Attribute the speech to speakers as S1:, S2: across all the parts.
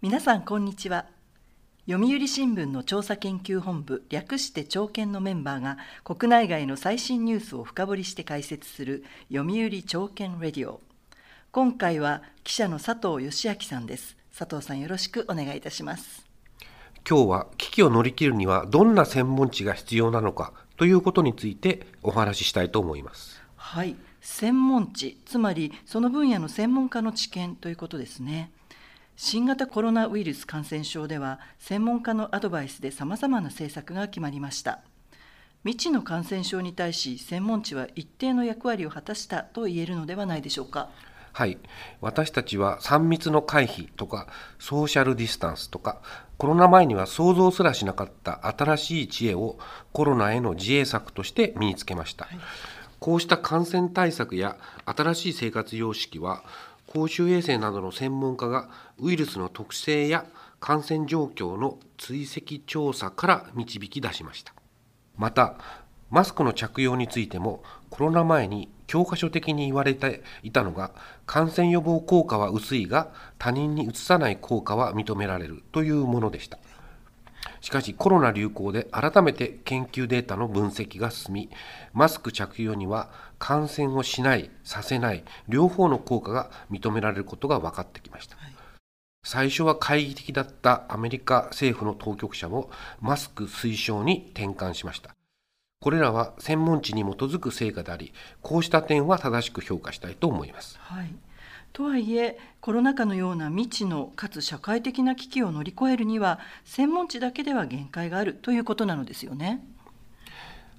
S1: 皆さんこんにちは。読売新聞の調査研究本部略して朝研のメンバーが国内外の最新ニュースを深掘りして解説する読売朝研レディオ。今回は記者の佐藤義明さんです。佐藤さんよろしくお願いいたします。
S2: 今日は危機を乗り切るにはどんな専門知が必要なのかということについてお話ししたいと思います。
S1: はい。専門知つまりその分野の専門家の知見ということですね新型コロナウイルス感染症では専門家のアドバイスでさまざまな政策が決まりました。未知の感染症に対し専門知は一定の役割を果たしたと言えるのではないでしょうか。
S2: はい。私たちは3密の回避とかソーシャルディスタンスとかコロナ前には想像すらしなかった新しい知恵をコロナへの自衛策として身につけました、はい、こうした感染対策や新しい生活様式は公衆衛生などの専門家がウイルスの特性や感染状況の追跡調査から導き出しました。またマスクの着用についてもコロナ前に教科書的に言われていたのが感染予防効果は薄いが他人にうつさない効果は認められるというものでした。しかしコロナ流行で改めて研究データの分析が進みマスク着用には感染をしないさせない両方の効果が認められることが分かってきました、はい、最初は懐疑的だったアメリカ政府の当局者もマスク推奨に転換しました。これらは専門知に基づく成果でありこうした点は正しく評価したいと思います、
S1: はいとはいえコロナ禍のような未知のかつ社会的な危機を乗り越えるには専門知だけでは限界があるということなのですよね。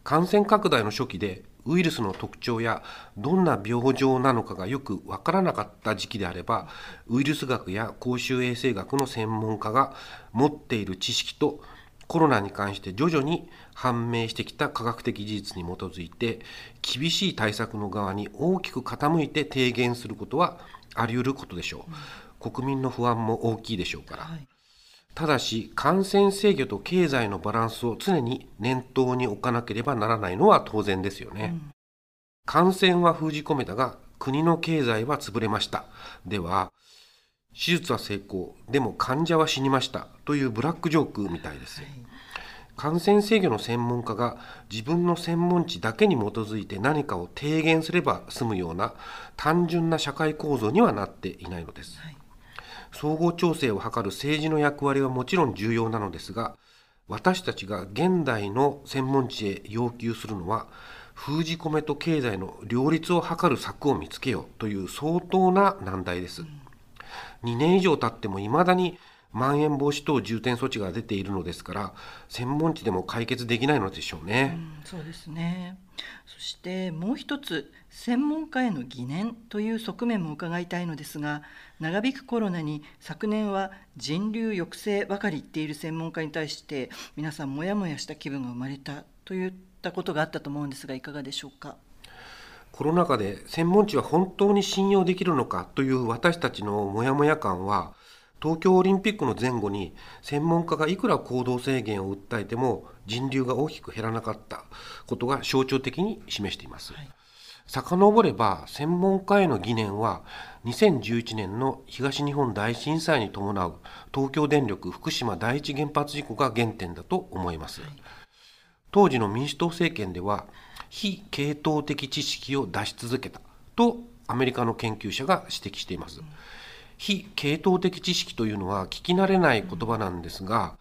S2: 感染拡大の初期でウイルスの特徴やどんな病状なのかがよく分からなかった時期であればウイルス学や公衆衛生学の専門家が持っている知識とコロナに関して徐々に判明してきた科学的事実に基づいて厳しい対策の側に大きく傾いて提言することはあり得ることでしょう、うん、国民の不安も大きいでしょうから、はい、ただし感染制御と経済のバランスを常に念頭に置かなければならないのは当然ですよね、うん、感染は封じ込めたが国の経済は潰れました。では手術は成功でも患者は死にましたというブラックジョークみたいです、はい感染制御の専門家が自分の専門知だけに基づいて何かを提言すれば済むような単純な社会構造にはなっていないのです。はい、総合調整を図る政治の役割はもちろん重要なのですが私たちが現代の専門知へ要求するのは封じ込めと経済の両立を図る策を見つけようという相当な難題です。2年以上経っても未だにまん延防止等重点措置が出ているのですから専門知でも解決できないのでしょうね。
S1: うん、そうですねそしてもう一つ専門家への疑念という側面も伺いたいのですが長引くコロナに昨年は人流抑制ばかり言っている専門家に対して皆さんモヤモヤした気分が生まれたといったことがあったと思うんですがいかがでしょうか？
S2: コロナ禍で専門知は本当に信用できるのかという私たちのモヤモヤ感は東京オリンピックの前後に専門家がいくら行動制限を訴えても人流が大きく減らなかったことが象徴的に示しています。はい、遡れば専門家への疑念は2011年の東日本大震災に伴う東京電力福島第一原発事故が原点だと思います。はい、当時の民主党政権では非系統的知識を出し続けたとアメリカの研究者が指摘しています。非系統的知識というのは聞き慣れない言葉なんですが、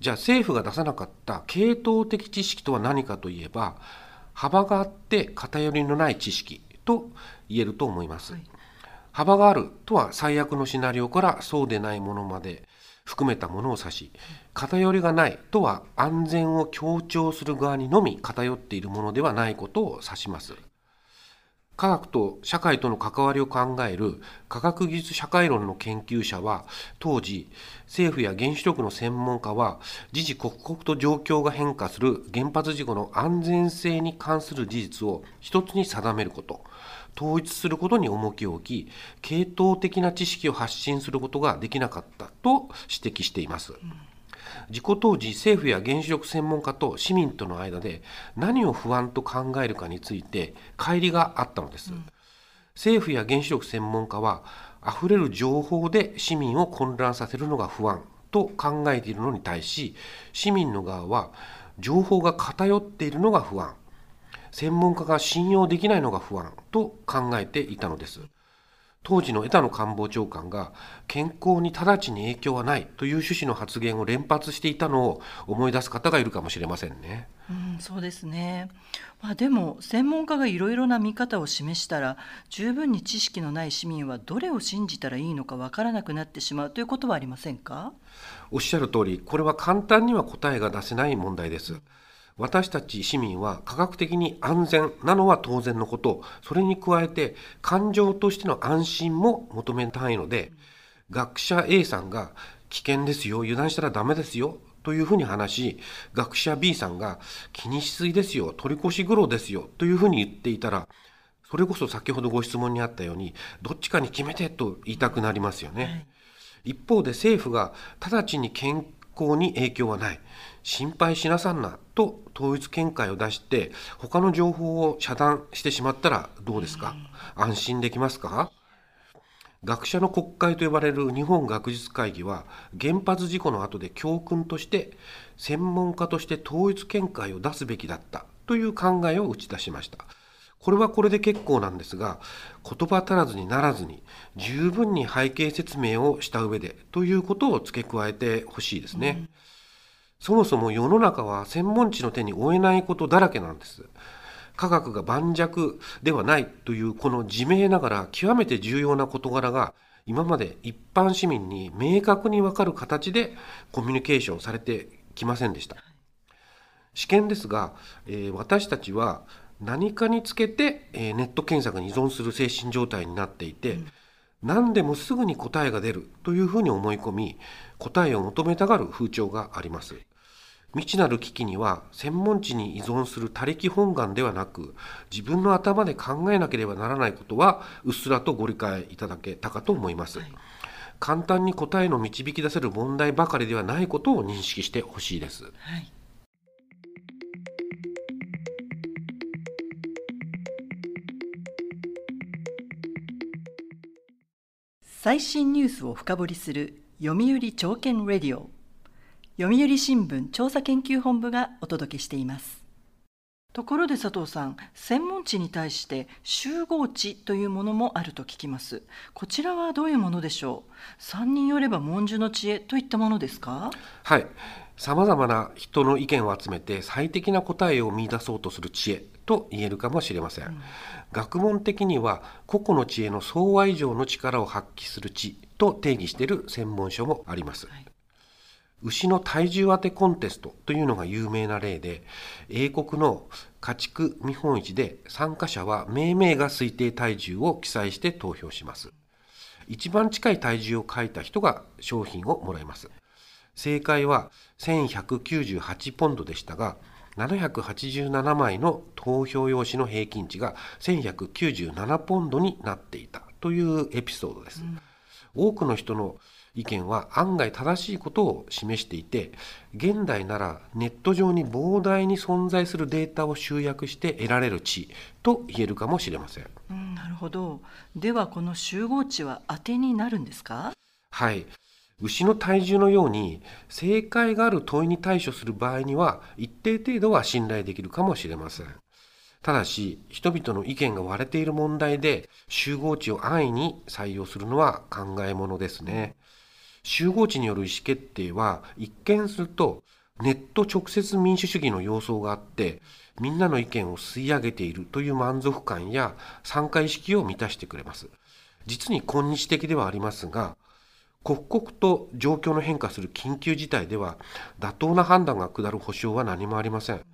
S2: じゃあ政府が出さなかった系統的知識とは何かといえば幅があって偏りのない知識と言えると思います。はい、幅があるとは最悪のシナリオからそうでないものまで含めたものを指し偏りがないとは安全を強調する側にのみ偏っているものではないことを指します。科学と社会との関わりを考える科学技術社会論の研究者は当時政府や原子力の専門家は時々刻々と状況が変化する原発事故の安全性に関する事実を一つに定めること統一することに重きを置き系統的な知識を発信することができなかったと指摘しています。うん事故当時政府や原子力専門家と市民との間で何を不安と考えるかについて乖離があったのです、うん、政府や原子力専門家は溢れる情報で市民を混乱させるのが不安と考えているのに対し市民の側は情報が偏っているのが不安。専門家が信用できないのが不安と考えていたのです当時の枝野官房長官が健康に直ちに影響はないという趣旨の発言を連発していたのを思い出す方がいるかもしれませんね。
S1: うん、そうですね。まあ、でも専門家がいろいろな見方を示したら十分に知識のない市民はどれを信じたらいいのかわからなくなってしまうということはありませんか？
S2: おっしゃる通りこれは簡単には答えが出せない問題です。私たち市民は科学的に安全なのは当然のこと。それに加えて感情としての安心も求めたいので学者 A さんが危険ですよ油断したらダメですよというふうに話し学者 B さんが気にしすぎですよ取り越し苦労ですよというふうに言っていたらそれこそ先ほどご質問にあったようにどっちかに決めてと言いたくなりますよね。はい、一方で政府が直ちに健康に影響はない心配しなさんなと統一見解を出して他の情報を遮断してしまったらどうですか？安心できますか？学者の国会と呼ばれる日本学術会議は原発事故の後で教訓として専門家として統一見解を出すべきだったという考えを打ち出しました。これはこれで結構なんですが言葉足らずにならずに十分に背景説明をした上でということを付け加えてほしいですね。うんそもそも世の中は専門知の手に負えないことだらけなんです。科学が盤石ではないというこの自明ながら極めて重要な事柄が今まで一般市民に明確にわかる形でコミュニケーションされてきませんでした。試験ですが、えー、私たちは何かにつけて、えー、ネット検索に依存する精神状態になっていて、うん、何でもすぐに答えが出るというふうに思い込み答えを求めたがる風潮があります。未知なる危機には専門知に依存する他力本願ではなく自分の頭で考えなければならないことはうっすらとご理解いただけたかと思います、はい、簡単に答えの導き出せる問題ばかりではないことを認識してほしいです、はい。
S1: 最新ニュースを深掘りする読売朝券レディオ。読売新聞調査研究本部がお届けしています。ところで佐藤さん専門地に対して集合地というものもあると聞きます。こちらはどういうものでしょう？三人よれば文殊の知恵といったものですか？
S2: はい。さまざまな人の意見を集めて最適な答えを見出そうとする知恵と言えるかもしれません、うん、学問的には個々の知恵の総和以上の力を発揮する知と定義している専門書もあります、はい。牛の体重当てコンテストというのが有名な例で英国の家畜見本市で参加者は命名が推定体重を記載して投票します。一番近い体重を書いた人が商品をもらいます。正解は1198ポンドでしたが787枚の投票用紙の平均値が1197ポンドになっていたというエピソードです、うん、多くの人の意見は案外正しいことを示していて現代ならネット上に膨大に存在するデータを集約して得られる値と言えるかもしれません、
S1: うん、なるほど。ではこの集合値は当てになるんですか？
S2: はい。牛の体重のように正解がある問いに対処する場合には一定程度は信頼できるかもしれませんただし人々の意見が割れている問題で集合値を安易に採用するのは考えものですね、集合値による意思決定は一見するとネット直接民主主義の様相があってみんなの意見を吸い上げているという満足感や参加意識を満たしてくれます。実に今日的ではありますが刻々と状況の変化する緊急事態では妥当な判断が下る保証は何もありません。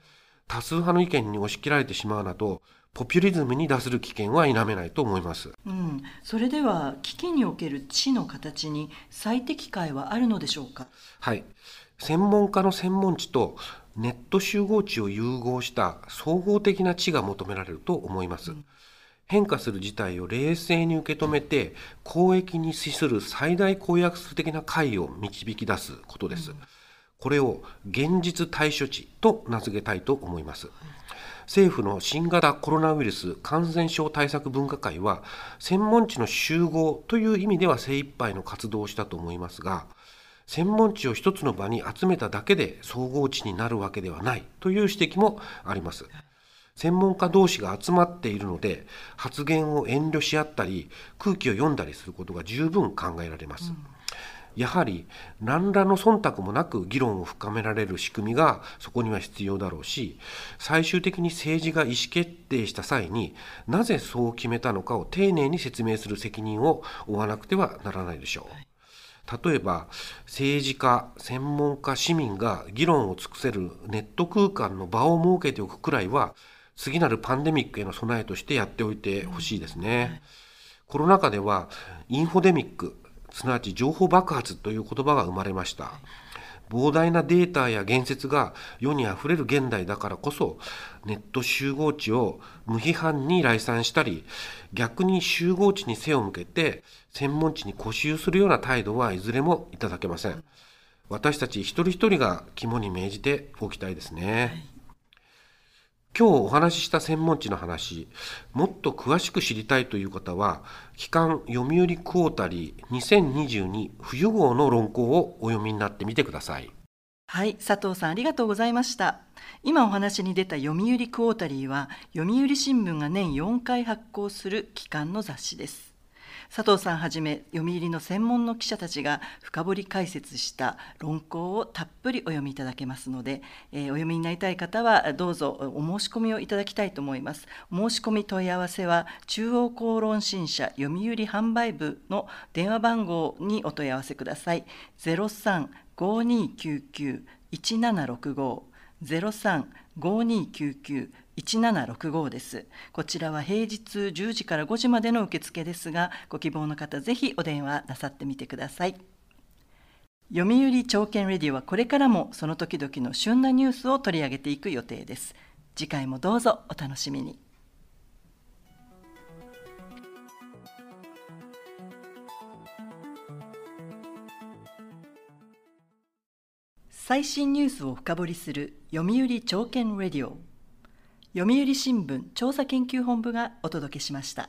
S2: 多数派の意見に押し切られてしまうなどポピュリズムに出する危険は否めないと思います。
S1: うん、それでは危機における知の形に最適解はあるのでしょうか？
S2: はい、専門家の専門知とネット集合値を融合した総合的な知が求められると思います。うん、変化する事態を冷静に受け止めて公益に資する最大公約数的な解を導き出すことです。うんこれを現実対処値と名付けたいと思います。政府の新型コロナウイルス感染症対策分科会は専門地の集合という意味では精一杯の活動をしたと思いますが専門地を一つの場に集めただけで総合地になるわけではないという指摘もあります専門家同士が集まっているので発言を遠慮し合ったり空気を読んだりすることが十分考えられます、うんやはり何らの忖度もなく議論を深められる仕組みがそこには必要だろうし最終的に政治が意思決定した際になぜそう決めたのかを丁寧に説明する責任を負わなくてはならないでしょう。例えば政治家専門家市民が議論を尽くせるネット空間の場を設けておくくらいは次なるパンデミックへの備えとしてやっておいてほしいですね。コロナ禍ではインフォデミックすなわち情報爆発という言葉が生まれました。膨大なデータや言説が世にあふれる現代だからこそネット集合地を無批判に来賛したり逆に集合地に背を向けて専門地に固執するような態度はいずれもいただけません。私たち一人一人が肝に銘じておきたいですね、今日お話しした専門地の話、もっと詳しく知りたいという方は、期間読売クォータリー2022冬号の論考をお読みになってみてください。
S1: はい、佐藤さんありがとうございました。今お話に出た読売クォータリーは、読売新聞が年4回発行する期間の雑誌です。佐藤さんはじめ読売の専門の記者たちが深掘り解説した論考をたっぷりお読みいただけますので、えー、お読みになりたい方はどうぞお申し込みをいただきたいと思います。申し込み問い合わせは中央公論新社読売販売部の電話番号にお問い合わせください。0352991765 035299 1765です。こちらは平日10時から5時までの受付ですが、ご希望の方ぜひお電話なさってみてください。読売朝券レディはこれからもその時々の旬なニュースを取り上げていく予定です。次回もどうぞお楽しみに。最新ニュースを深掘りする読売朝券レディオ。読売新聞調査研究本部がお届けしました。